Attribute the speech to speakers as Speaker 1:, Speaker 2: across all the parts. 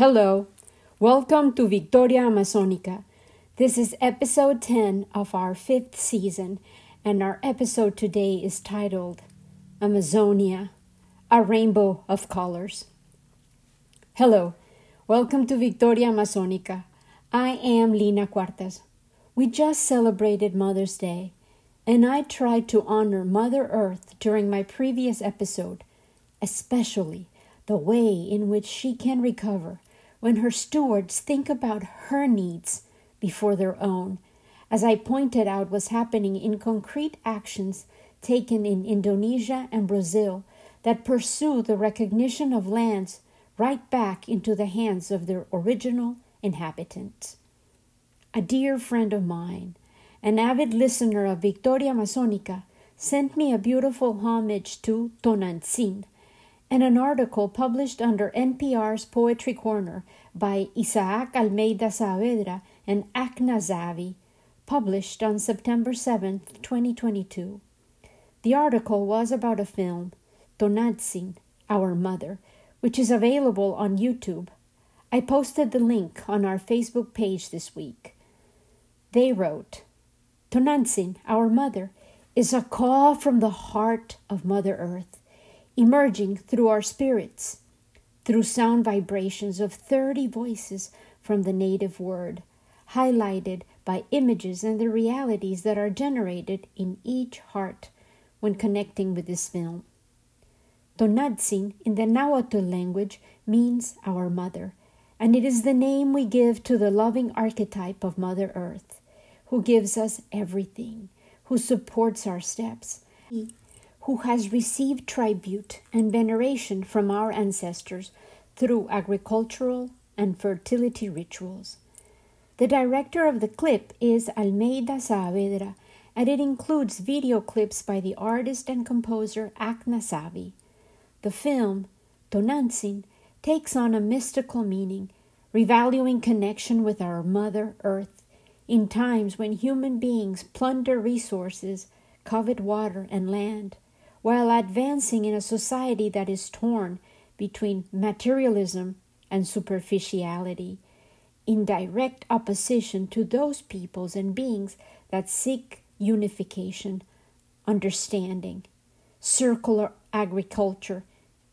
Speaker 1: Hello, welcome to Victoria Amazonica. This is episode 10 of our fifth season, and our episode today is titled Amazonia, a Rainbow of Colors. Hello, welcome to Victoria Amazonica. I am Lina Cuartas. We just celebrated Mother's Day, and I tried to honor Mother Earth during my previous episode, especially the way in which she can recover when her stewards think about her needs before their own, as I pointed out was happening in concrete actions taken in Indonesia and Brazil that pursue the recognition of lands right back into the hands of their original inhabitants. A dear friend of mine, an avid listener of Victoria Amazonica, sent me a beautiful homage to Tonantzin, and an article published under NPR's Poetry Corner by Isaac Almeida Saavedra and Akna Zavi, published on September 7, 2022. The article was about a film, Tonantzin, Our Mother, which is available on YouTube. I posted the link on our Facebook page this week. They wrote, Tonantzin, Our Mother, is a call from the heart of Mother Earth emerging through our spirits, through sound vibrations of 30 voices from the native word, highlighted by images and the realities that are generated in each heart when connecting with this film. Tonantzin in the Nahuatl language means our mother, and it is the name we give to the loving archetype of Mother Earth, who gives us everything, who supports our steps, who has received tribute and veneration from our ancestors through agricultural and fertility rituals. The director of the clip is Almeida Saavedra, and it includes video clips by the artist and composer Akna Zavi. The film, Tonantzin, takes on a mystical meaning, revaluing connection with our Mother Earth in times when human beings plunder resources, covet water and land, while advancing in a society that is torn between materialism and superficiality, in direct opposition to those peoples and beings that seek unification, understanding, circular agriculture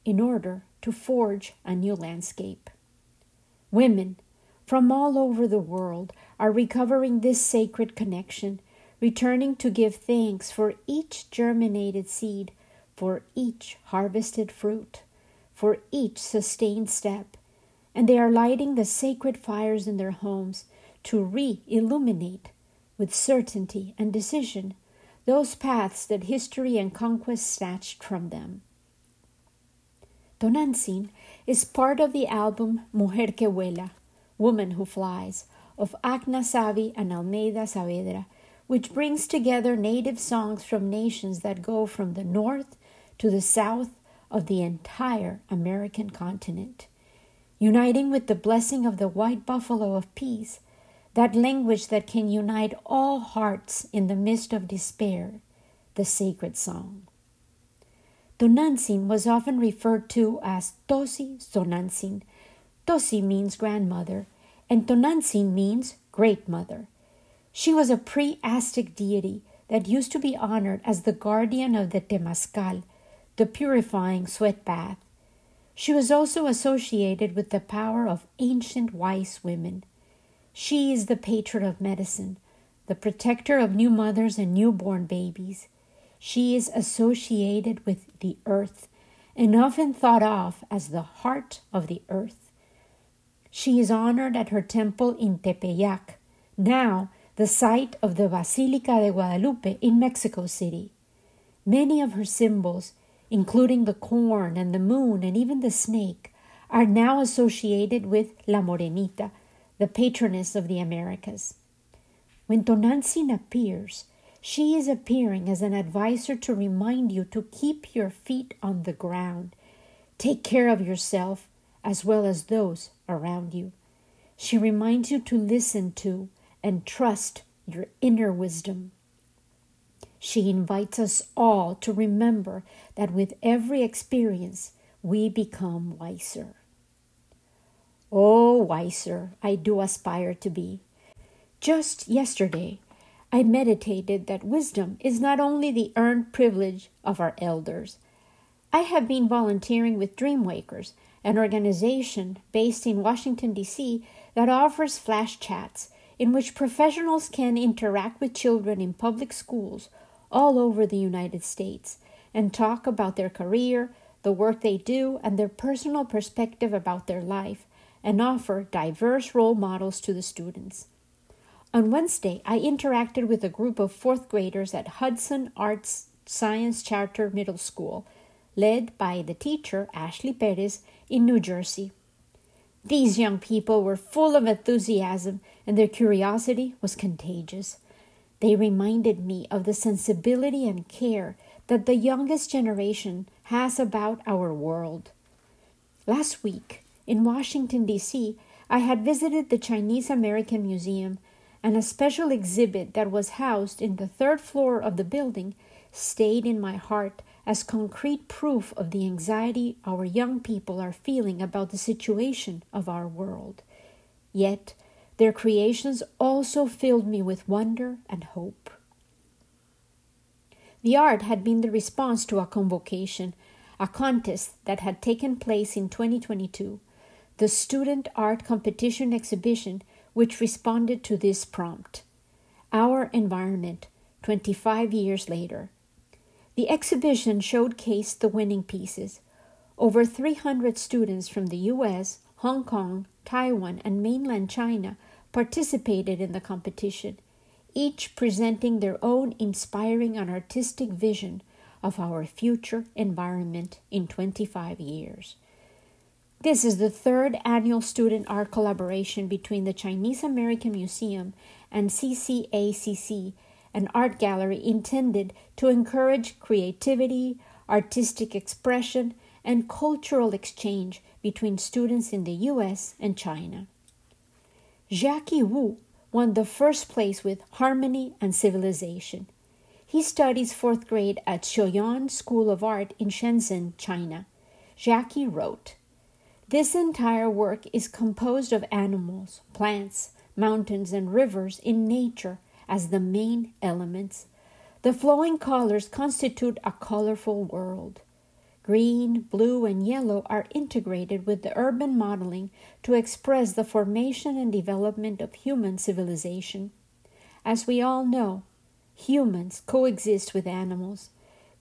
Speaker 1: in order to forge a new landscape. Women from all over the world are recovering this sacred connection, returning to give thanks for each germinated seed for each harvested fruit, for each sustained step, and they are lighting the sacred fires in their homes to re illuminate with certainty and decision those paths that history and conquest snatched from them. Tonantzin is part of the album Mujer que Vuela, Woman Who Flies, of Akna Zavi and Almeida Saavedra, which brings together native songs from nations that go from the north to the south of the entire American continent, uniting with the blessing of the white buffalo of peace, that language that can unite all hearts in the midst of despair, the sacred song. Tonantzin was often referred to as Tosi Tonantzin. Tosi means grandmother, and Tonantzin means great mother. She was a pre Aztec deity that used to be honored as the guardian of the Temazcal, the purifying sweat bath. She was also associated with the power of ancient wise women. She is the patron of medicine, the protector of new mothers and newborn babies. She is associated with the earth and often thought of as the heart of the earth. She is honored at her temple in Tepeyac, now the site of the Basilica de Guadalupe in Mexico City. Many of her symbols including the corn and the moon and even the snake, are now associated with La Morenita, the patroness of the Americas. When Tonantzin appears, she is appearing as an advisor to remind you to keep your feet on the ground. Take care of yourself as well as those around you. She reminds you to listen to and trust your inner wisdom. She invites us all to remember that with every experience, we become wiser. Oh, wiser I do aspire to be. Just yesterday, I meditated that wisdom is not only the earned privilege of our elders. I have been volunteering with Dreamwakers, an organization based in Washington, D.C., that offers flash chats in which professionals can interact with children in public schools all over the United States and talk about their career, the work they do, and their personal perspective about their life, and offer diverse role models to the students. On Wednesday, I interacted with a group of fourth graders at Hudson Arts Science Charter Middle School, led by the teacher, Ashley Perez, in New Jersey. These young people were full of enthusiasm, and their curiosity was contagious. They reminded me of the sensibility and care that the youngest generation has about our world. Last week, in Washington, D.C., I had visited the Chinese American Museum, and a special exhibit that was housed in the third floor of the building stayed in my heart as concrete proof of the anxiety our young people are feeling about the situation of our world. Yet, their creations also filled me with wonder and hope. The art had been the response to a convocation, a contest that had taken place in 2022, the Student Art Competition Exhibition, which responded to this prompt Our Environment, 25 years later. The exhibition showcased the winning pieces. Over 300 students from the US, Hong Kong, Taiwan, and mainland China participated in the competition, each presenting their own inspiring and artistic vision of our future environment in 25 years. This is the third annual student art collaboration between the Chinese American Museum and CCACC an art gallery intended to encourage creativity, artistic expression, and cultural exchange between students in the US and China. Jackie Wu won the first place with Harmony and Civilization. He studies fourth grade at Xiaoyan School of Art in Shenzhen, China. Jackie wrote, This entire work is composed of animals, plants, mountains, and rivers in nature as the main elements. The flowing colors constitute a colorful world. Green, blue, and yellow are integrated with the urban modeling to express the formation and development of human civilization. As we all know, humans coexist with animals.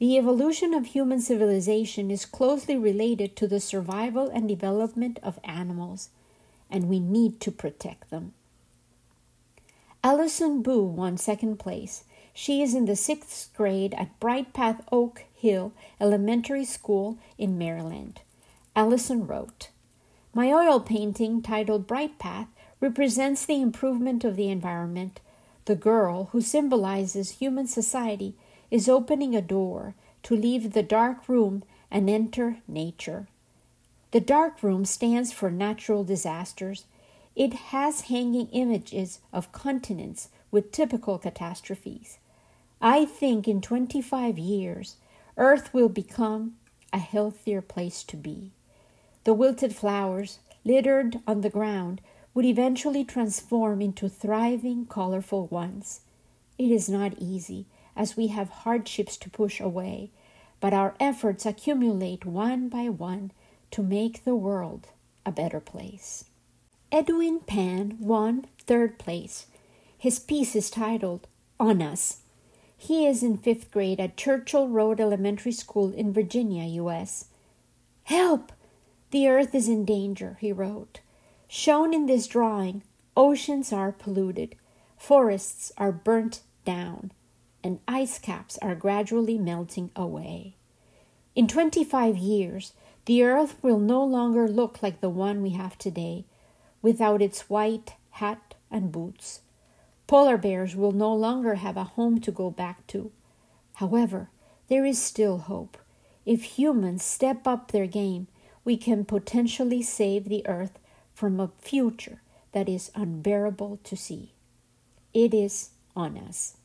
Speaker 1: The evolution of human civilization is closely related to the survival and development of animals, and we need to protect them. Allison Boo won second place. She is in the sixth grade at Bright Path Oak Hill Elementary School in Maryland. Allison wrote, My oil painting titled Bright Path represents the improvement of the environment. The girl, who symbolizes human society, is opening a door to leave the dark room and enter nature. The dark room stands for natural disasters it has hanging images of continents with typical catastrophes. I think in 25 years, Earth will become a healthier place to be. The wilted flowers, littered on the ground, would eventually transform into thriving, colorful ones. It is not easy, as we have hardships to push away, but our efforts accumulate one by one to make the world a better place. Edwin Pan won third place. His piece is titled On Us. He is in fifth grade at Churchill Road Elementary School in Virginia, U.S. Help! The earth is in danger, he wrote. Shown in this drawing, oceans are polluted, forests are burnt down, and ice caps are gradually melting away. In 25 years, the earth will no longer look like the one we have today without its white hat and boots. Polar bears will no longer have a home to go back to. However, there is still hope. If humans step up their game, we can potentially save the earth from a future that is unbearable to see. It is on us.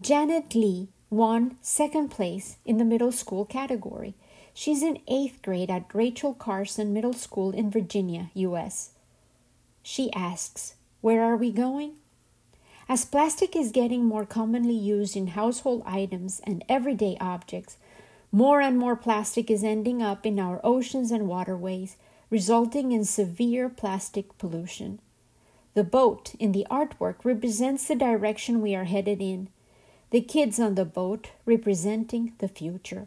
Speaker 1: Janet Lee won second place in the middle school category. She's in eighth grade at Rachel Carson Middle School in Virginia, U.S. She asks, Where are we going? As plastic is getting more commonly used in household items and everyday objects, more and more plastic is ending up in our oceans and waterways, resulting in severe plastic pollution. The boat in the artwork represents the direction we are headed in, the kids on the boat representing the future.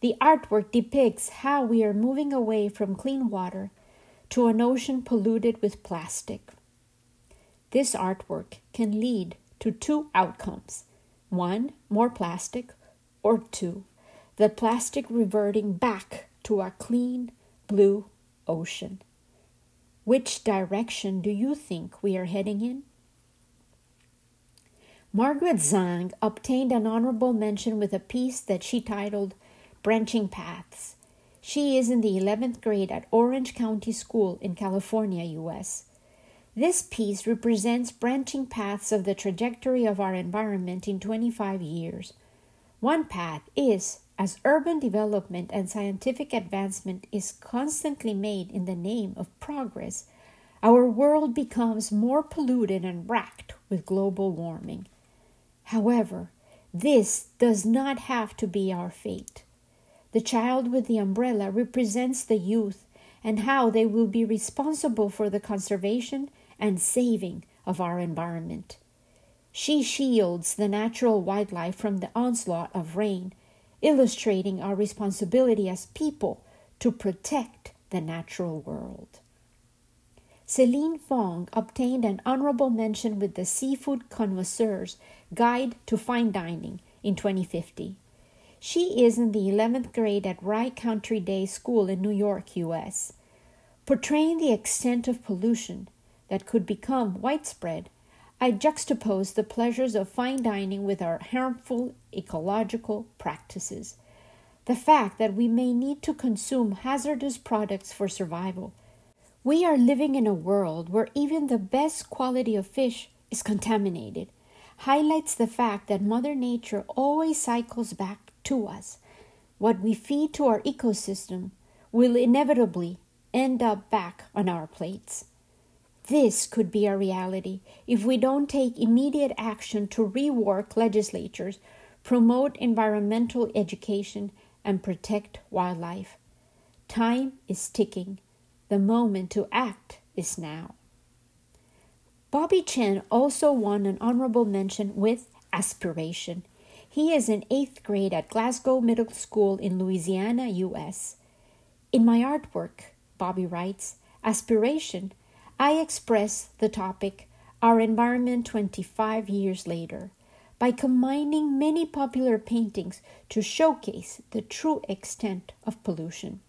Speaker 1: The artwork depicts how we are moving away from clean water to an ocean polluted with plastic. This artwork can lead to two outcomes one, more plastic, or two, the plastic reverting back to our clean blue ocean. Which direction do you think we are heading in? Margaret Zhang obtained an honorable mention with a piece that she titled Branching Paths. She is in the 11th grade at Orange County School in California, U.S. This piece represents branching paths of the trajectory of our environment in 25 years. One path is as urban development and scientific advancement is constantly made in the name of progress, our world becomes more polluted and racked with global warming. However, this does not have to be our fate. The child with the umbrella represents the youth and how they will be responsible for the conservation and saving of our environment. She shields the natural wildlife from the onslaught of rain illustrating our responsibility as people to protect the natural world. Celine Fong obtained an honorable mention with the Seafood Connoisseur's Guide to Fine Dining in 2050. She is in the 11th grade at Rye Country Day School in New York, U.S. Portraying the extent of pollution that could become widespread I juxtapose the pleasures of fine dining with our harmful ecological practices. The fact that we may need to consume hazardous products for survival. We are living in a world where even the best quality of fish is contaminated, highlights the fact that Mother Nature always cycles back to us. What we feed to our ecosystem will inevitably end up back on our plates. This could be a reality if we don't take immediate action to rework legislatures, promote environmental education, and protect wildlife. Time is ticking. The moment to act is now. Bobby Chen also won an honorable mention with Aspiration. He is in eighth grade at Glasgow Middle School in Louisiana, U.S. In my artwork, Bobby writes, Aspiration I express the topic Our Environment 25 Years Later by combining many popular paintings to showcase the true extent of pollution.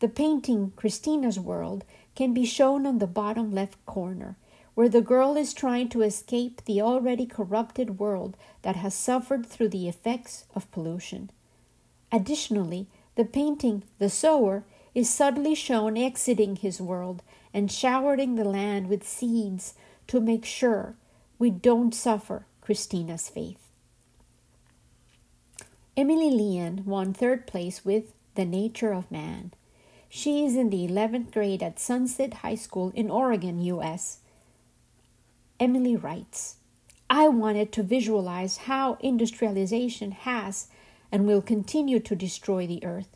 Speaker 1: The painting Christina's World can be shown on the bottom left corner, where the girl is trying to escape the already corrupted world that has suffered through the effects of pollution. Additionally, the painting The Sower is subtly shown exiting his world and showering the land with seeds to make sure we don't suffer Christina's faith. Emily Lian won third place with The Nature of Man. She is in the 11th grade at Sunset High School in Oregon, U.S. Emily writes, I wanted to visualize how industrialization has and will continue to destroy the earth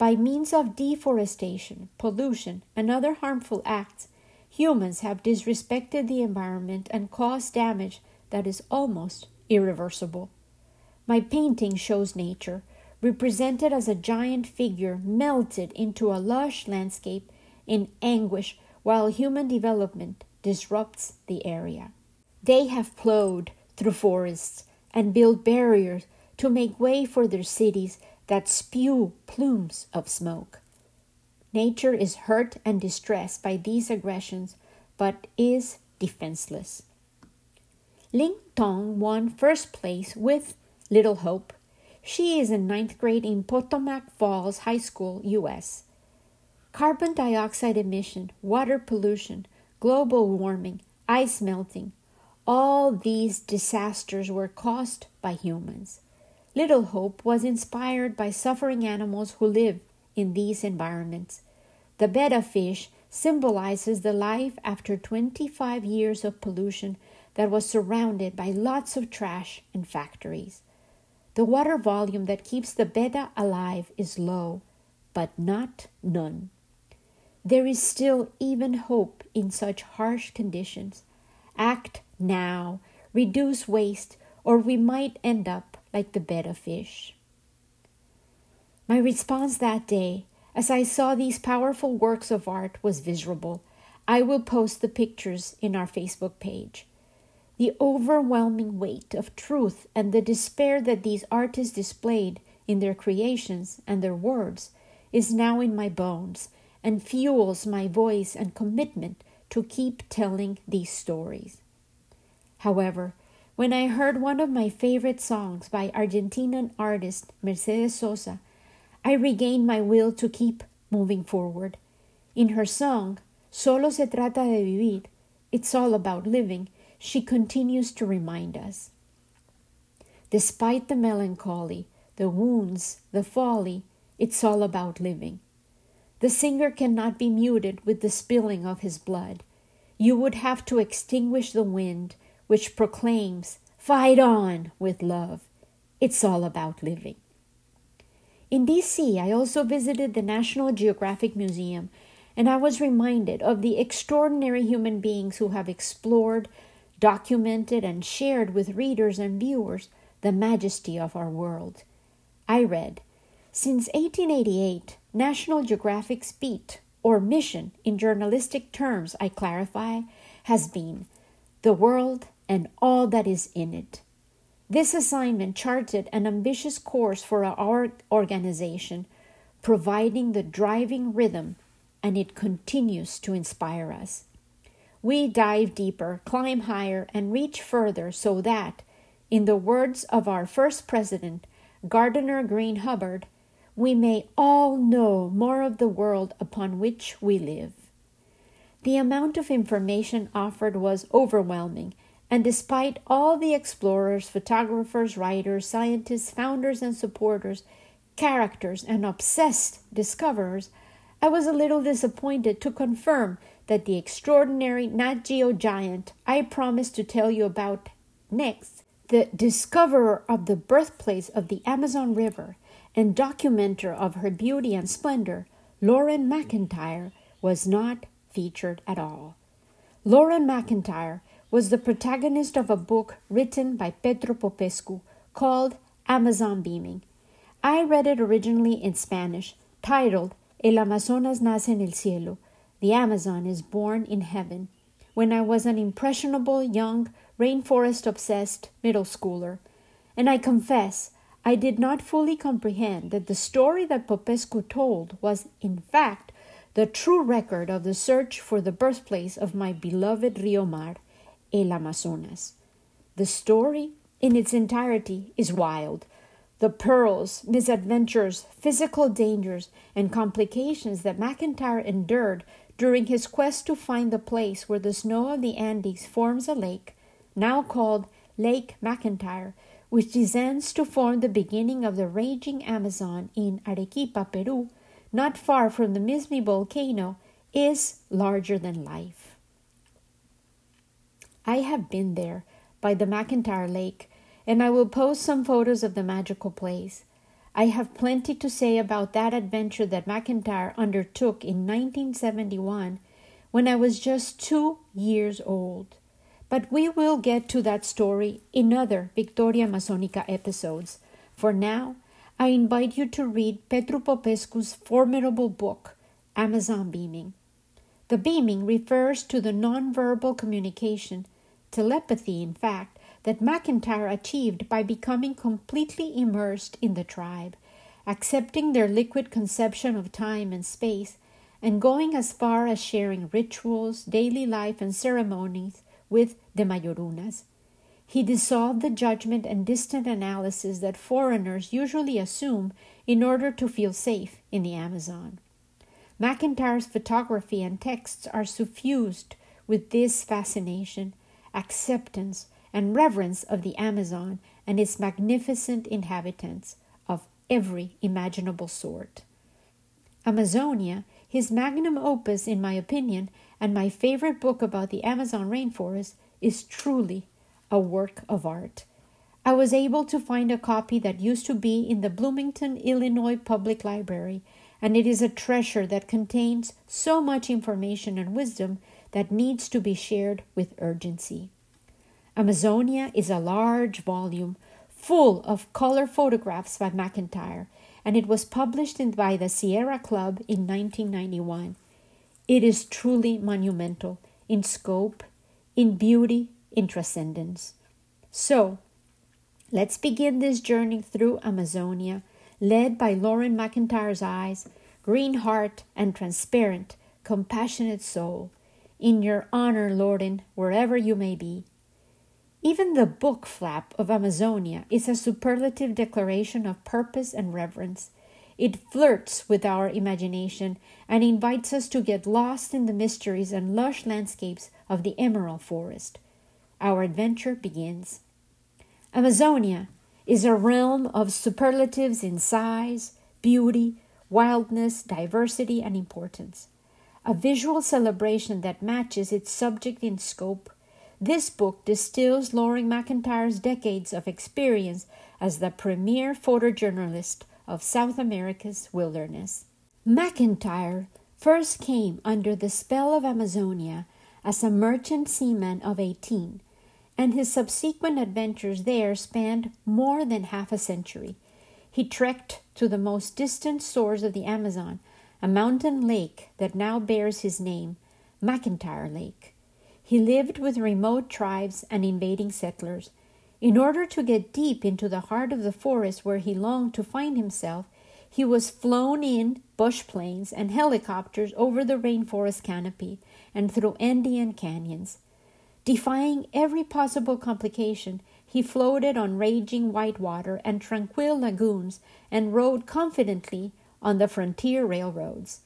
Speaker 1: by means of deforestation, pollution, and other harmful acts, humans have disrespected the environment and caused damage that is almost irreversible. My painting shows nature, represented as a giant figure melted into a lush landscape in anguish while human development disrupts the area. They have plowed through forests and built barriers to make way for their cities that spew plumes of smoke. Nature is hurt and distressed by these aggressions, but is defenseless. Ling Tong won first place with Little Hope. She is in ninth grade in Potomac Falls High School, U.S. Carbon dioxide emission, water pollution, global warming, ice melting, all these disasters were caused by humans. Little Hope was inspired by suffering animals who live in these environments. The betta fish symbolizes the life after 25 years of pollution that was surrounded by lots of trash and factories. The water volume that keeps the betta alive is low, but not none. There is still even hope in such harsh conditions. Act now, reduce waste, or we might end up like the betta fish. My response that day, as I saw these powerful works of art, was miserable. I will post the pictures in our Facebook page. The overwhelming weight of truth and the despair that these artists displayed in their creations and their words is now in my bones and fuels my voice and commitment to keep telling these stories. However, when I heard one of my favorite songs by Argentinian artist Mercedes Sosa, I regained my will to keep moving forward. In her song, Solo se trata de vivir, it's all about living, she continues to remind us. Despite the melancholy, the wounds, the folly, it's all about living. The singer cannot be muted with the spilling of his blood. You would have to extinguish the wind which proclaims, Fight on with love. It's all about living. In DC, I also visited the National Geographic Museum, and I was reminded of the extraordinary human beings who have explored, documented, and shared with readers and viewers the majesty of our world. I read, Since 1888, National Geographic's beat, or mission in journalistic terms, I clarify, has been the world and all that is in it. This assignment charted an ambitious course for our organization, providing the driving rhythm, and it continues to inspire us. We dive deeper, climb higher, and reach further so that, in the words of our first president, Gardiner Green Hubbard, we may all know more of the world upon which we live. The amount of information offered was overwhelming, and despite all the explorers, photographers, writers, scientists, founders, and supporters, characters, and obsessed discoverers, I was a little disappointed to confirm that the extraordinary Nat Geo giant I promised to tell you about next, the discoverer of the birthplace of the Amazon River, and documenter of her beauty and splendor, Loren McIntyre, was not featured at all. Loren McIntyre was the protagonist of a book written by Petru Popescu called Amazon Beaming. I read it originally in Spanish, titled El Amazonas nace en el cielo, The Amazon is born in heaven, when I was an impressionable young rainforest obsessed middle schooler, and I confess I did not fully comprehend that the story that Popescu told was, in fact, the true record of the search for the birthplace of my beloved Rio Mar, El Amazonas. The story, in its entirety, is wild. The perils, misadventures, physical dangers, and complications that McIntyre endured during his quest to find the place where the snow of the Andes forms a lake, now called Lake McIntyre, which descends to form the beginning of the raging Amazon in Arequipa, Peru, not far from the Mismi volcano, is larger than life. I have been there by the McIntyre Lake, and I will post some photos of the magical place. I have plenty to say about that adventure that McIntyre undertook in 1971 when I was just two years old. But we will get to that story in other Victoria Amazonica episodes. For now, I invite you to read Petru Popescu's formidable book, Amazon Beaming. The beaming refers to the nonverbal communication, telepathy, in fact, that McIntyre achieved by becoming completely immersed in the tribe, accepting their liquid conception of time and space, and going as far as sharing rituals, daily life, and ceremonies with the Mayorunas. He dissolved the judgment and distant analysis that foreigners usually assume in order to feel safe in the Amazon. McIntyre's photography and texts are suffused with this fascination, acceptance, and reverence of the Amazon and its magnificent inhabitants of every imaginable sort. Amazonia, his magnum opus, in my opinion, and my favorite book about the Amazon rainforest, is truly a work of art. I was able to find a copy that used to be in the Bloomington, Illinois Public Library, and it is a treasure that contains so much information and wisdom that needs to be shared with urgency. Amazonia is a large volume full of color photographs by McIntyre, and it was published in, by the Sierra Club in 1991. It is truly monumental in scope, in beauty, in transcendence. So, let's begin this journey through Amazonia, led by Loren McIntyre's eyes, green heart, and transparent, compassionate soul. In your honor, Loren, wherever you may be. Even the book flap of Amazonia is a superlative declaration of purpose and reverence. It flirts with our imagination and invites us to get lost in the mysteries and lush landscapes of the emerald forest. Our adventure begins. Amazonia is a realm of superlatives in size, beauty, wildness, diversity, and importance. A visual celebration that matches its subject in scope this book distills Loring McIntyre's decades of experience as the premier photojournalist of South America's wilderness. McIntyre first came under the spell of Amazonia as a merchant seaman of 18, and his subsequent adventures there spanned more than half a century. He trekked to the most distant source of the Amazon, a mountain lake that now bears his name, McIntyre Lake. He lived with remote tribes and invading settlers. In order to get deep into the heart of the forest where he longed to find himself, he was flown in bush planes and helicopters over the rainforest canopy and through Andean canyons. Defying every possible complication, he floated on raging white water and tranquil lagoons and rode confidently on the frontier railroads.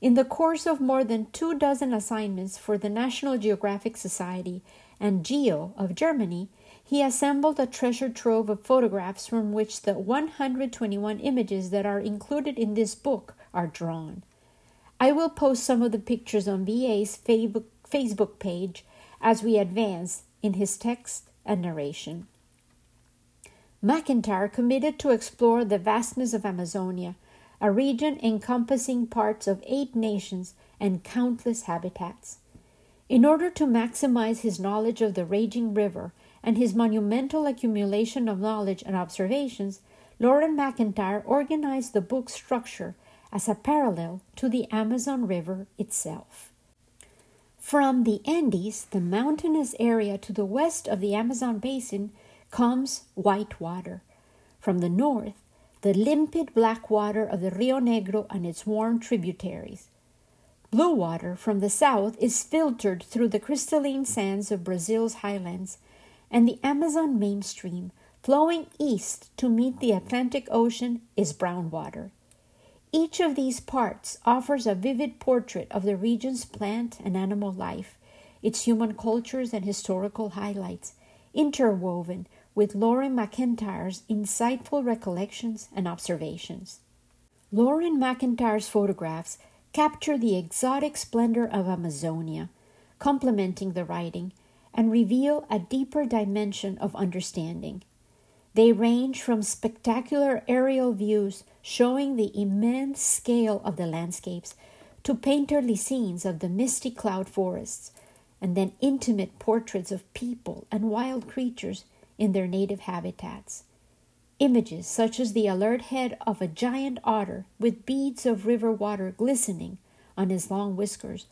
Speaker 1: In the course of more than two dozen assignments for the National Geographic Society and GEO of Germany, he assembled a treasure trove of photographs from which the 121 images that are included in this book are drawn. I will post some of the pictures on VA's Facebook page as we advance in his text and narration. McIntyre committed to explore the vastness of Amazonia a region encompassing parts of eight nations and countless habitats. In order to maximize his knowledge of the raging river and his monumental accumulation of knowledge and observations, Loren McIntyre organized the book's structure as a parallel to the Amazon River itself. From the Andes, the mountainous area to the west of the Amazon basin, comes white water. From the north, the limpid black water of the Rio Negro and its warm tributaries. Blue water from the south is filtered through the crystalline sands of Brazil's highlands, and the Amazon mainstream, flowing east to meet the Atlantic Ocean, is brown water. Each of these parts offers a vivid portrait of the region's plant and animal life, its human cultures and historical highlights, interwoven with Loren McIntyre's insightful recollections and observations. Loren McIntyre's photographs capture the exotic splendor of Amazonia, complementing the writing, and reveal a deeper dimension of understanding. They range from spectacular aerial views showing the immense scale of the landscapes to painterly scenes of the misty cloud forests, and then intimate portraits of people and wild creatures in their native habitats. Images such as the alert head of a giant otter with beads of river water glistening on his long whiskers,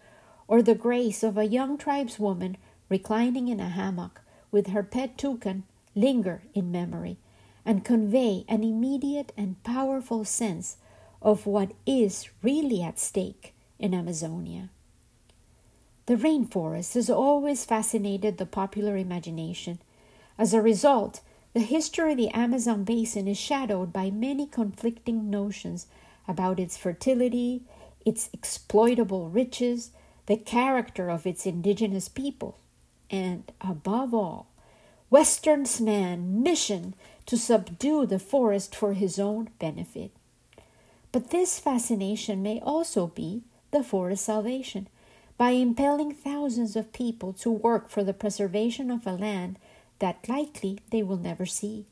Speaker 1: or the grace of a young tribeswoman reclining in a hammock with her pet toucan linger in memory and convey an immediate and powerful sense of what is really at stake in Amazonia. The rainforest has always fascinated the popular imagination as a result, the history of the Amazon basin is shadowed by many conflicting notions about its fertility, its exploitable riches, the character of its indigenous people, and above all, Western's man mission to subdue the forest for his own benefit. But this fascination may also be the forest salvation by impelling thousands of people to work for the preservation of a land that likely they will never see.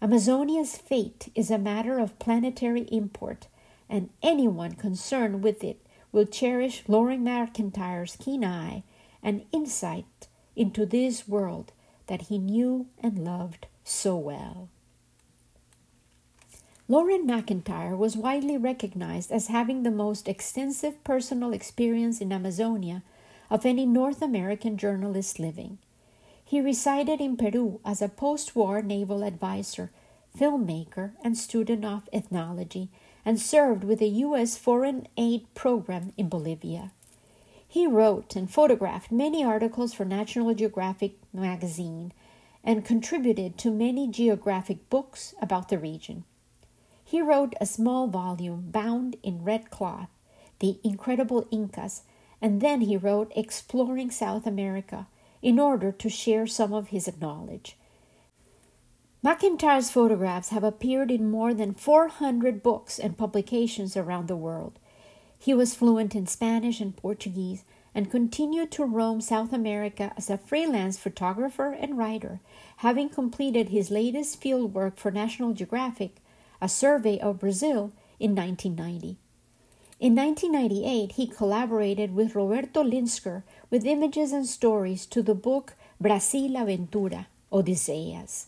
Speaker 1: Amazonia's fate is a matter of planetary import, and anyone concerned with it will cherish Loring McIntyre's keen eye and insight into this world that he knew and loved so well. Loren McIntyre was widely recognized as having the most extensive personal experience in Amazonia of any North American journalist living. He resided in Peru as a post war naval advisor, filmmaker, and student of ethnology, and served with the U.S. Foreign Aid Program in Bolivia. He wrote and photographed many articles for National Geographic magazine and contributed to many geographic books about the region. He wrote a small volume bound in red cloth, The Incredible Incas, and then he wrote Exploring South America in order to share some of his knowledge. McIntyre's photographs have appeared in more than 400 books and publications around the world. He was fluent in Spanish and Portuguese and continued to roam South America as a freelance photographer and writer, having completed his latest field work for National Geographic a survey of Brazil in 1990. In 1998, he collaborated with Roberto Linsker with images and stories to the book Brasil Aventura, Odysseas.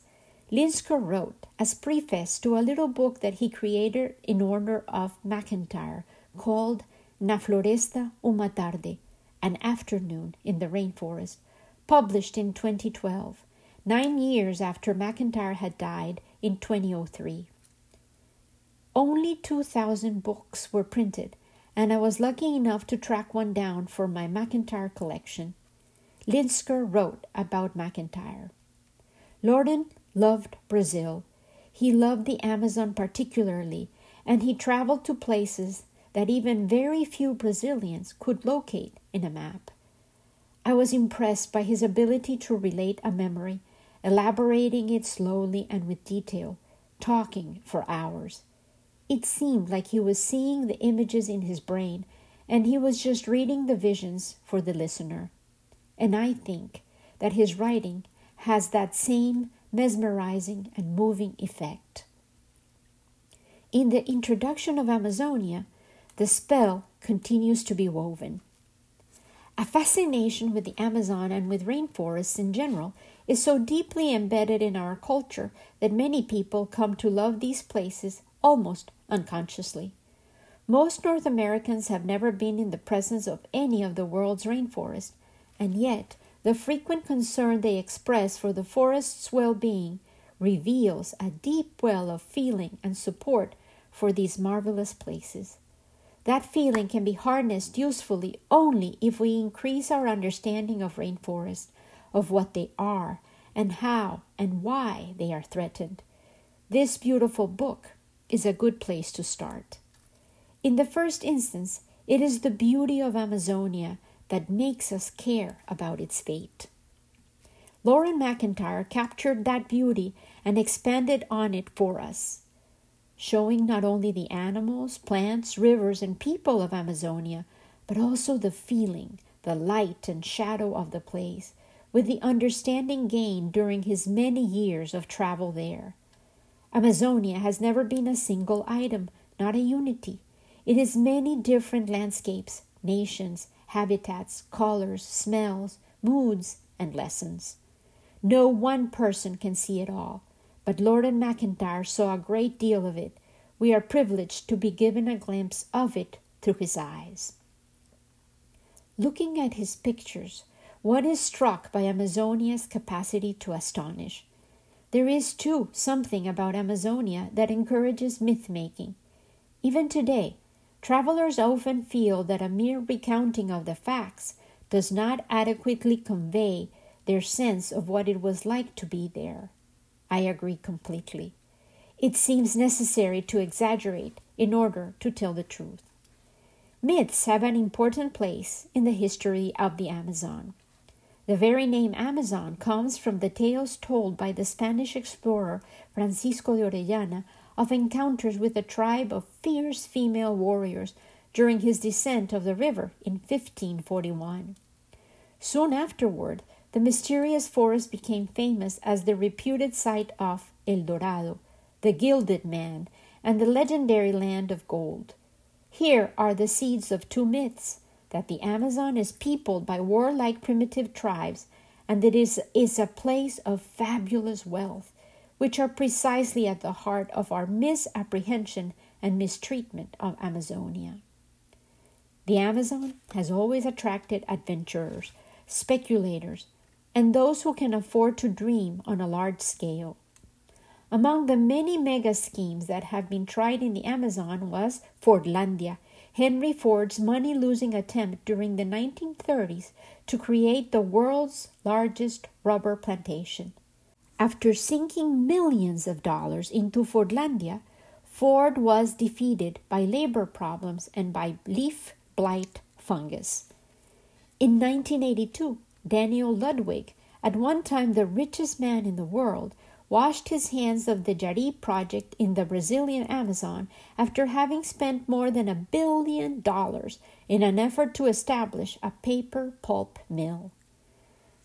Speaker 1: Linsker wrote as preface to a little book that he created in honor of McIntyre called Na Floresta uma tarde, an afternoon in the rainforest, published in 2012, nine years after McIntyre had died in 2003. Only 2,000 books were printed, and I was lucky enough to track one down for my McIntyre collection. Linsker wrote about McIntyre. Loren loved Brazil. He loved the Amazon particularly, and he traveled to places that even very few Brazilians could locate in a map. I was impressed by his ability to relate a memory, elaborating it slowly and with detail, talking for hours. It seemed like he was seeing the images in his brain and he was just reading the visions for the listener. And I think that his writing has that same mesmerizing and moving effect. In the introduction of Amazonia, the spell continues to be woven. A fascination with the Amazon and with rainforests in general is so deeply embedded in our culture that many people come to love these places almost unconsciously. Most North Americans have never been in the presence of any of the world's rainforests, and yet the frequent concern they express for the forest's well being reveals a deep well of feeling and support for these marvelous places. That feeling can be harnessed usefully only if we increase our understanding of rainforests, of what they are, and how and why they are threatened. This beautiful book is a good place to start. In the first instance, it is the beauty of Amazonia that makes us care about its fate. Loren McIntyre captured that beauty and expanded on it for us, showing not only the animals, plants, rivers, and people of Amazonia, but also the feeling, the light and shadow of the place, with the understanding gained during his many years of travel there. Amazonia has never been a single item, not a unity. It is many different landscapes, nations, habitats, colors, smells, moods, and lessons. No one person can see it all, but Loren McIntyre saw a great deal of it. We are privileged to be given a glimpse of it through his eyes. Looking at his pictures, one is struck by Amazonia's capacity to astonish. There is, too, something about Amazonia that encourages myth making. Even today, travelers often feel that a mere recounting of the facts does not adequately convey their sense of what it was like to be there. I agree completely. It seems necessary to exaggerate in order to tell the truth. Myths have an important place in the history of the Amazon. The very name Amazon comes from the tales told by the Spanish explorer Francisco de Orellana of encounters with a tribe of fierce female warriors during his descent of the river in 1541. Soon afterward, the mysterious forest became famous as the reputed site of El Dorado, the Gilded Man, and the legendary land of gold. Here are the seeds of two myths that the Amazon is peopled by warlike primitive tribes and that it is, is a place of fabulous wealth, which are precisely at the heart of our misapprehension and mistreatment of Amazonia. The Amazon has always attracted adventurers, speculators, and those who can afford to dream on a large scale. Among the many mega schemes that have been tried in the Amazon was Fordlandia, Henry Ford's money losing attempt during the 1930s to create the world's largest rubber plantation. After sinking millions of dollars into Fordlandia, Ford was defeated by labor problems and by leaf blight fungus. In 1982, Daniel Ludwig, at one time the richest man in the world, washed his hands of the Jari project in the Brazilian Amazon after having spent more than a billion dollars in an effort to establish a paper pulp mill.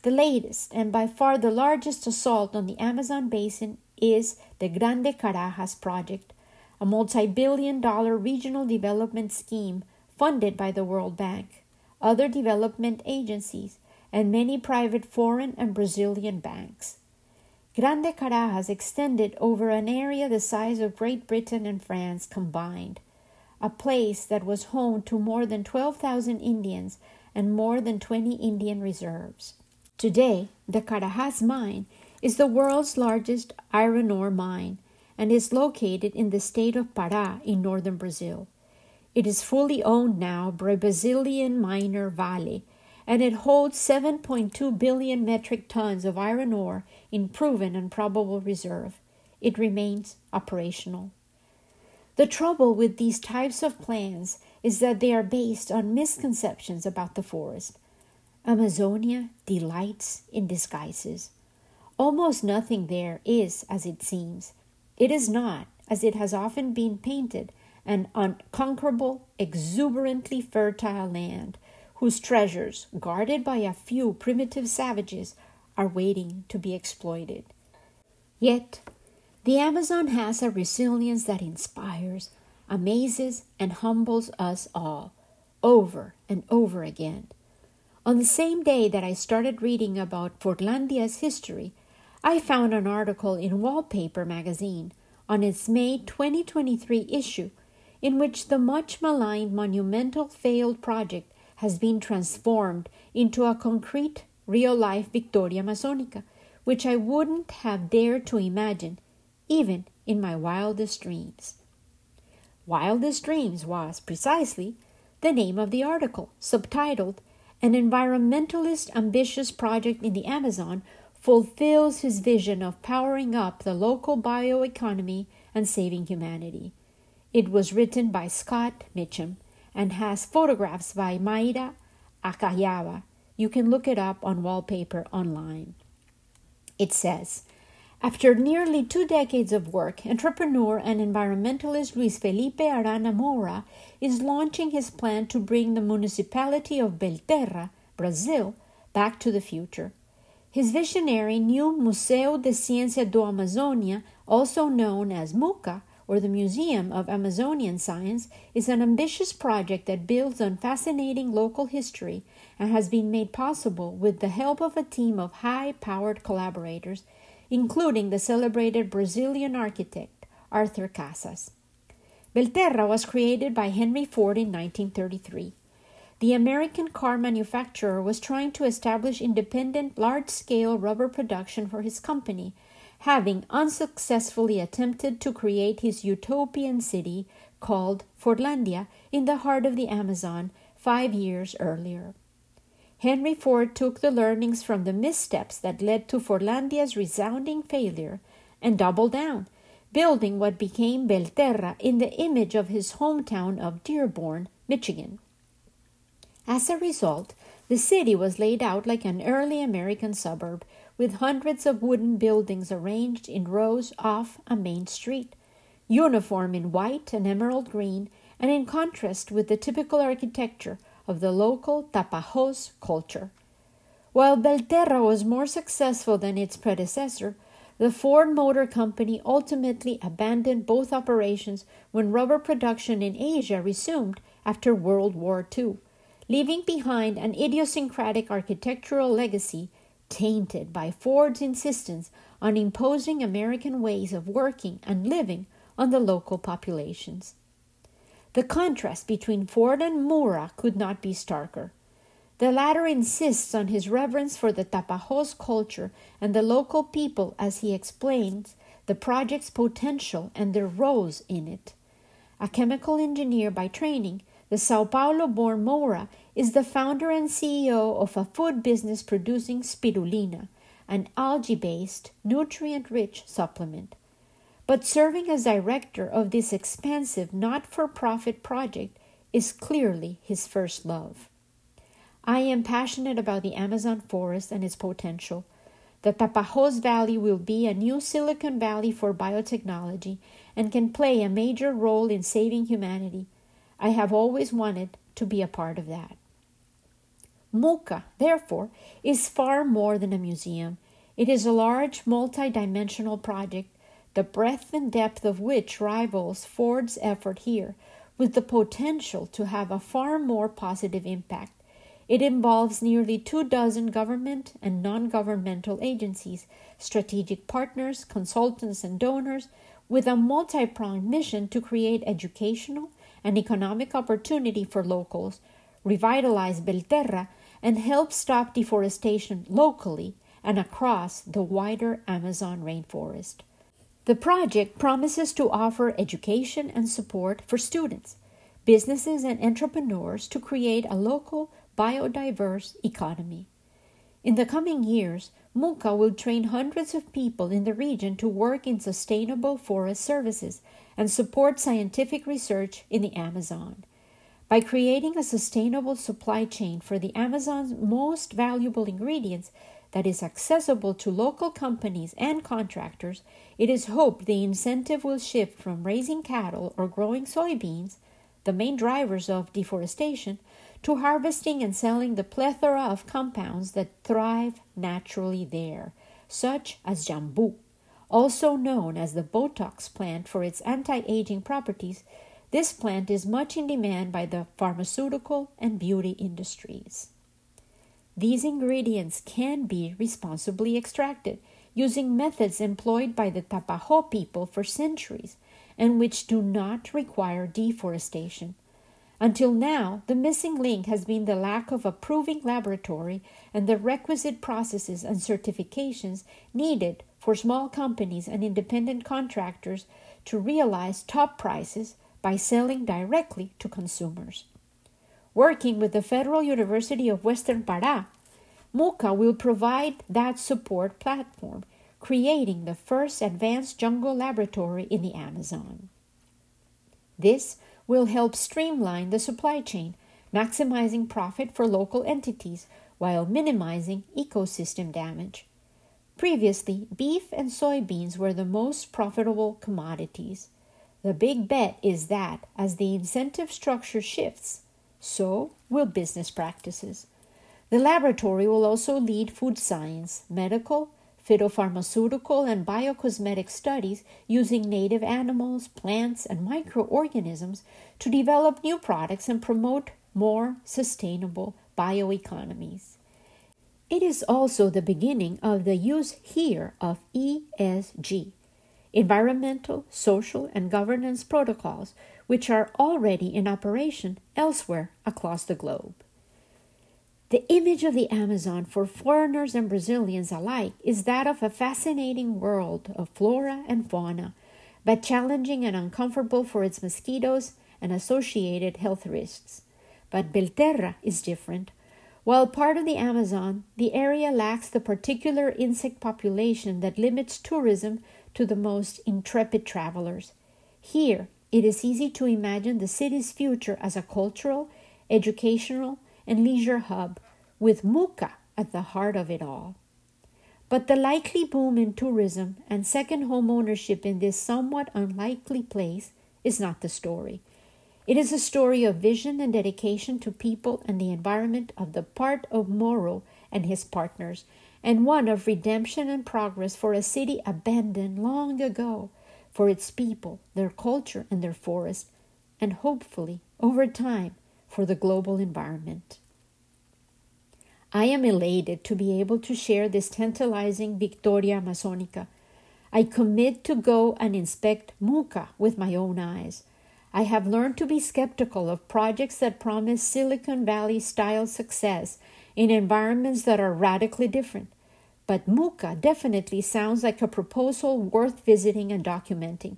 Speaker 1: The latest and by far the largest assault on the Amazon basin is the Grande Carajas project, a multi billion dollar regional development scheme funded by the World Bank, other development agencies, and many private foreign and Brazilian banks. Grande Carajas extended over an area the size of Great Britain and France combined, a place that was home to more than 12,000 Indians and more than 20 Indian reserves. Today, the Carajas mine is the world's largest iron ore mine and is located in the state of Pará in northern Brazil. It is fully owned now by Brazilian miner Vale and it holds 7.2 billion metric tons of iron ore in proven and probable reserve. It remains operational. The trouble with these types of plans is that they are based on misconceptions about the forest. Amazonia delights in disguises. Almost nothing there is as it seems. It is not, as it has often been painted, an unconquerable, exuberantly fertile land whose treasures, guarded by a few primitive savages, are waiting to be exploited. Yet, the Amazon has a resilience that inspires, amazes, and humbles us all, over and over again. On the same day that I started reading about Fordlandia's history, I found an article in Wallpaper magazine on its May 2023 issue in which the much maligned monumental failed project has been transformed into a concrete, real life Victoria Amazonica, which I wouldn't have dared to imagine, even in my wildest dreams. Wildest Dreams was precisely the name of the article, subtitled An Environmentalist Ambitious Project in the Amazon Fulfills His Vision of Powering Up the Local Bioeconomy and Saving Humanity. It was written by Scott Mitchum and has photographs by Mayra Acayaba. You can look it up on wallpaper online. It says, after nearly two decades of work, entrepreneur and environmentalist Luis Felipe Arana Moura is launching his plan to bring the municipality of Belterra, Brazil, back to the future. His visionary new Museu de Ciência do Amazônia, also known as MUCA, or the Museum of Amazonian Science, is an ambitious project that builds on fascinating local history and has been made possible with the help of a team of high powered collaborators, including the celebrated Brazilian architect Arthur Casas. Belterra was created by Henry Ford in 1933. The American car manufacturer was trying to establish independent large scale rubber production for his company having unsuccessfully attempted to create his utopian city called Fordlandia in the heart of the Amazon five years earlier. Henry Ford took the learnings from the missteps that led to Fordlandia's resounding failure and doubled down, building what became Belterra in the image of his hometown of Dearborn, Michigan. As a result, The city was laid out like an early American suburb, with hundreds of wooden buildings arranged in rows off a main street, uniform in white and emerald green, and in contrast with the typical architecture of the local Tapajos culture. While Belterra was more successful than its predecessor, the Ford Motor Company ultimately abandoned both operations when rubber production in Asia resumed after World War II leaving behind an idiosyncratic architectural legacy tainted by Ford's insistence on imposing American ways of working and living on the local populations. The contrast between Ford and Moura could not be starker. The latter insists on his reverence for the Tapajos culture and the local people as he explains the project's potential and their roles in it. A chemical engineer by training, the Sao Paulo born Moura is the founder and CEO of a food business producing spirulina, an algae based, nutrient rich supplement. But serving as director of this expansive not for profit project is clearly his first love. I am passionate about the Amazon forest and its potential. The Tapajos Valley will be a new Silicon Valley for biotechnology and can play a major role in saving humanity I have always wanted to be a part of that. MUCA, therefore, is far more than a museum. It is a large, multi-dimensional project, the breadth and depth of which rivals Ford's effort here, with the potential to have a far more positive impact. It involves nearly two dozen government and non governmental agencies, strategic partners, consultants, and donors, with a multi pronged mission to create educational, an economic opportunity for locals, revitalize Belterra, and help stop deforestation locally and across the wider Amazon rainforest. The project promises to offer education and support for students, businesses, and entrepreneurs to create a local, biodiverse economy. In the coming years, MUCA will train hundreds of people in the region to work in sustainable forest services and support scientific research in the Amazon. By creating a sustainable supply chain for the Amazon's most valuable ingredients that is accessible to local companies and contractors, it is hoped the incentive will shift from raising cattle or growing soybeans, the main drivers of deforestation, to harvesting and selling the plethora of compounds that thrive naturally there, such as jambu, also known as the Botox plant for its anti aging properties, this plant is much in demand by the pharmaceutical and beauty industries. These ingredients can be responsibly extracted using methods employed by the Tapajo people for centuries and which do not require deforestation. Until now, the missing link has been the lack of a proving laboratory and the requisite processes and certifications needed for small companies and independent contractors to realize top prices by selling directly to consumers. Working with the Federal University of Western Pará, MUCA will provide that support platform, creating the first advanced jungle laboratory in the Amazon. This will help streamline the supply chain, maximizing profit for local entities while minimizing ecosystem damage. Previously, beef and soybeans were the most profitable commodities. The big bet is that as the incentive structure shifts, so will business practices. The laboratory will also lead food science, medical, phytopharmaceutical, and biocosmetic studies using native animals, plants, and microorganisms to develop new products and promote more sustainable bioeconomies. It is also the beginning of the use here of ESG, environmental, social, and governance protocols, which are already in operation elsewhere across the globe. The image of the Amazon for foreigners and Brazilians alike is that of a fascinating world of flora and fauna, but challenging and uncomfortable for its mosquitoes and associated health risks. But Belterra is different. While part of the Amazon, the area lacks the particular insect population that limits tourism to the most intrepid travelers. Here, it is easy to imagine the city's future as a cultural, educational, and leisure hub with Muca at the heart of it all. But the likely boom in tourism and second home ownership in this somewhat unlikely place is not the story. It is a story of vision and dedication to people and the environment of the part of Moura and his partners, and one of redemption and progress for a city abandoned long ago for its people, their culture, and their forest, and hopefully, over time, for the global environment. I am elated to be able to share this tantalizing Victoria Amazonica. I commit to go and inspect Muca with my own eyes. I have learned to be skeptical of projects that promise Silicon Valley style success in environments that are radically different. But Muca definitely sounds like a proposal worth visiting and documenting.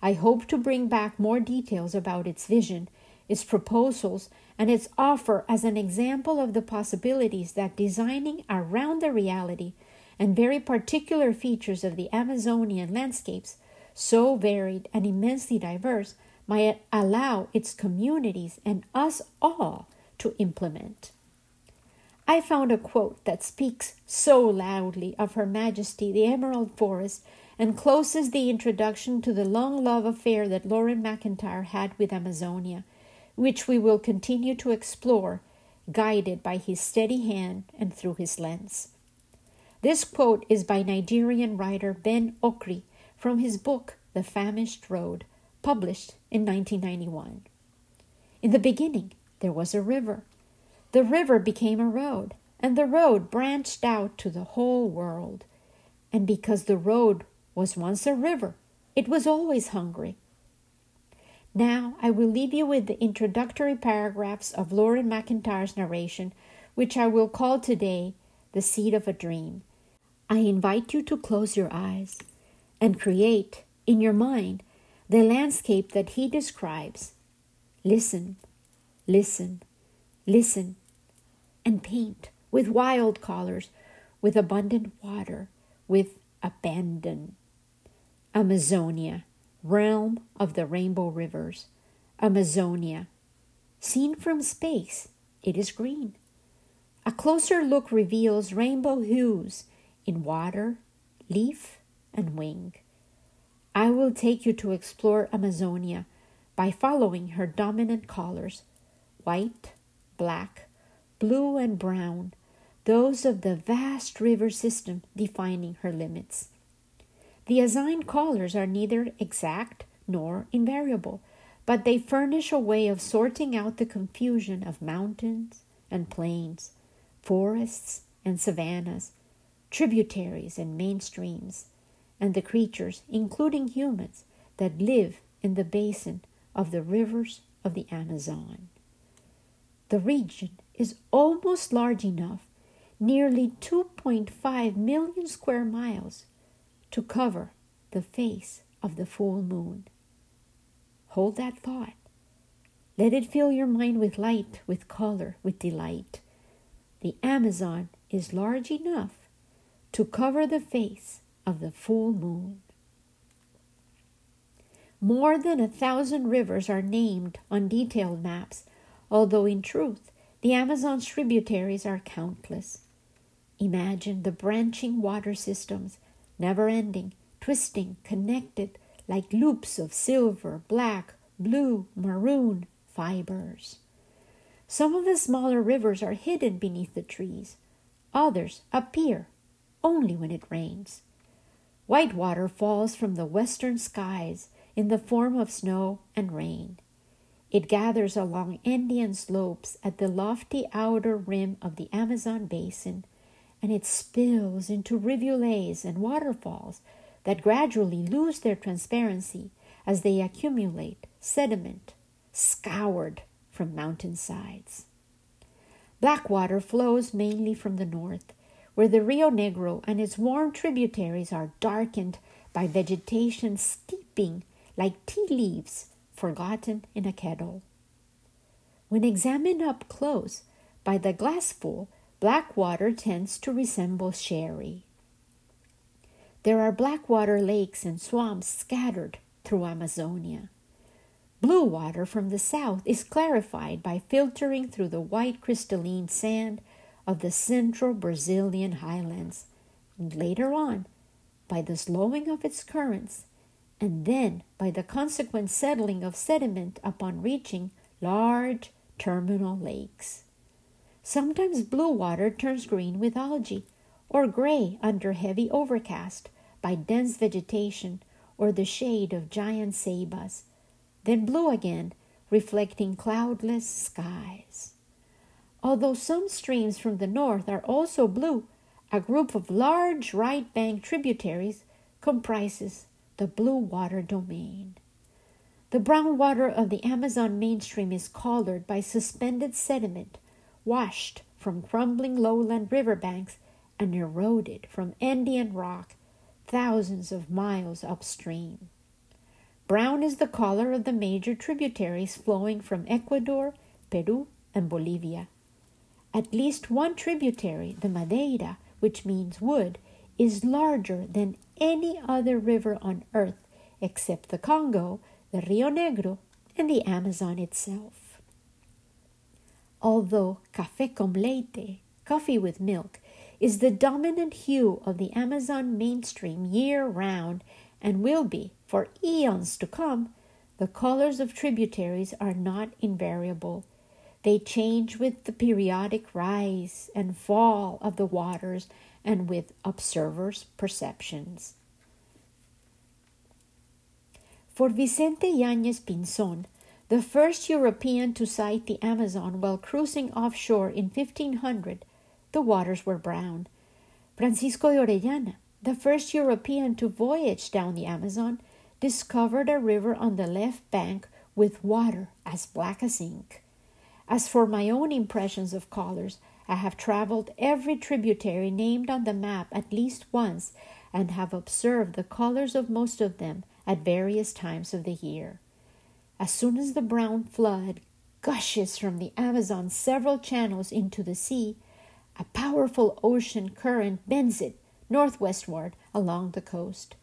Speaker 1: I hope to bring back more details about its vision, its proposals, and its offer as an example of the possibilities that designing around the reality and very particular features of the Amazonian landscapes, so varied and immensely diverse, might allow its communities and us all to implement. I found a quote that speaks so loudly of Her Majesty the Emerald Forest and closes the introduction to the long love affair that Loren McIntyre had with Amazonia, which we will continue to explore, guided by his steady hand and through his lens. This quote is by Nigerian writer Ben Okri from his book The Famished Road published in 1991. In the beginning, there was a river. The river became a road, and the road branched out to the whole world. And because the road was once a river, it was always hungry. Now I will leave you with the introductory paragraphs of Loren McIntyre's narration, which I will call today The Seed of a Dream. I invite you to close your eyes and create in your mind the landscape that he describes. Listen, listen, listen, and paint with wild colors, with abundant water, with abandon. Amazonia, realm of the rainbow rivers. Amazonia. Seen from space, it is green. A closer look reveals rainbow hues in water, leaf, and wing. I will take you to explore Amazonia by following her dominant colors white, black, blue, and brown, those of the vast river system defining her limits. The assigned colors are neither exact nor invariable, but they furnish a way of sorting out the confusion of mountains and plains, forests and savannas, tributaries and main streams and the creatures, including humans, that live in the basin of the rivers of the Amazon. The region is almost large enough, nearly 2.5 million square miles, to cover the face of the full moon. Hold that thought. Let it fill your mind with light, with color, with delight. The Amazon is large enough to cover the face of the full moon. More than a thousand rivers are named on detailed maps, although in truth, the Amazon's tributaries are countless. Imagine the branching water systems, never ending, twisting, connected like loops of silver, black, blue, maroon fibers. Some of the smaller rivers are hidden beneath the trees, others appear only when it rains. White water falls from the western skies in the form of snow and rain. It gathers along Andean slopes at the lofty outer rim of the Amazon basin, and it spills into rivulets and waterfalls that gradually lose their transparency as they accumulate sediment scoured from mountain sides. Black water flows mainly from the north, where the Rio Negro and its warm tributaries are darkened by vegetation steeping like tea leaves forgotten in a kettle. When examined up close by the glassful, black water tends to resemble sherry. There are black water lakes and swamps scattered through Amazonia. Blue water from the south is clarified by filtering through the white crystalline sand of the central Brazilian highlands, later on by the slowing of its currents, and then by the consequent settling of sediment upon reaching large terminal lakes. Sometimes blue water turns green with algae, or gray under heavy overcast by dense vegetation or the shade of giant ceibas, then blue again, reflecting cloudless skies. Although some streams from the north are also blue, a group of large right bank tributaries comprises the blue water domain. The brown water of the Amazon mainstream is colored by suspended sediment washed from crumbling lowland riverbanks and eroded from Andean rock thousands of miles upstream. Brown is the color of the major tributaries flowing from Ecuador, Peru, and Bolivia. At least one tributary, the Madeira, which means wood, is larger than any other river on earth except the Congo, the Rio Negro, and the Amazon itself. Although café con leite, coffee with milk, is the dominant hue of the Amazon mainstream year round and will be for eons to come, the colors of tributaries are not invariable. They change with the periodic rise and fall of the waters and with observers' perceptions. For Vicente Yañez Pinzon, the first European to sight the Amazon while cruising offshore in 1500, the waters were brown. Francisco de Orellana, the first European to voyage down the Amazon, discovered a river on the left bank with water as black as ink. As for my own impressions of colors, I have traveled every tributary named on the map at least once and have observed the colors of most of them at various times of the year. As soon as the brown flood gushes from the Amazon several channels into the sea, a powerful ocean current bends it northwestward along the coast.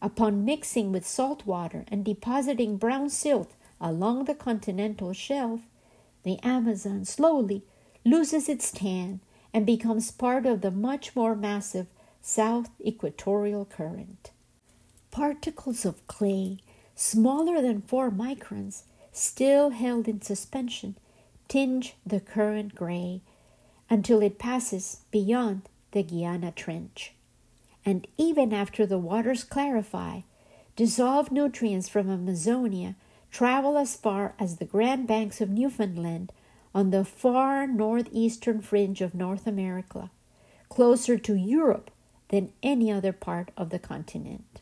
Speaker 1: Upon mixing with salt water and depositing brown silt along the continental shelf, the Amazon slowly loses its tan and becomes part of the much more massive south equatorial current. Particles of clay, smaller than four microns, still held in suspension, tinge the current gray until it passes beyond the Guiana Trench. And even after the waters clarify, dissolved nutrients from Amazonia travel as far as the Grand Banks of Newfoundland on the far northeastern fringe of North America, closer to Europe than any other part of the continent.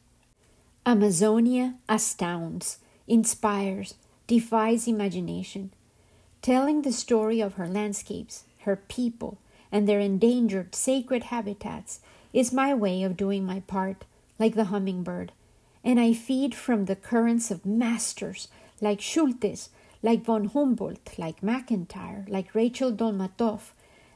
Speaker 1: Amazonia astounds, inspires, defies imagination, telling the story of her landscapes, her people, and their endangered sacred habitats is my way of doing my part, like the hummingbird, and I feed from the currents of masters like Schultes, like von Humboldt, like McIntyre, like Reichel-Dolmatoff,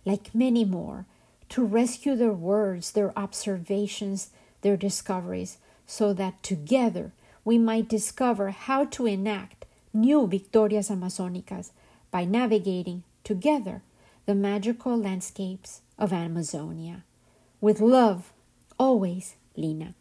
Speaker 1: like many more, to rescue their words, their observations, their discoveries, so that together we might discover how to enact new Victorias Amazonicas by navigating together the magical landscapes of Amazonia. With love, always, Lina.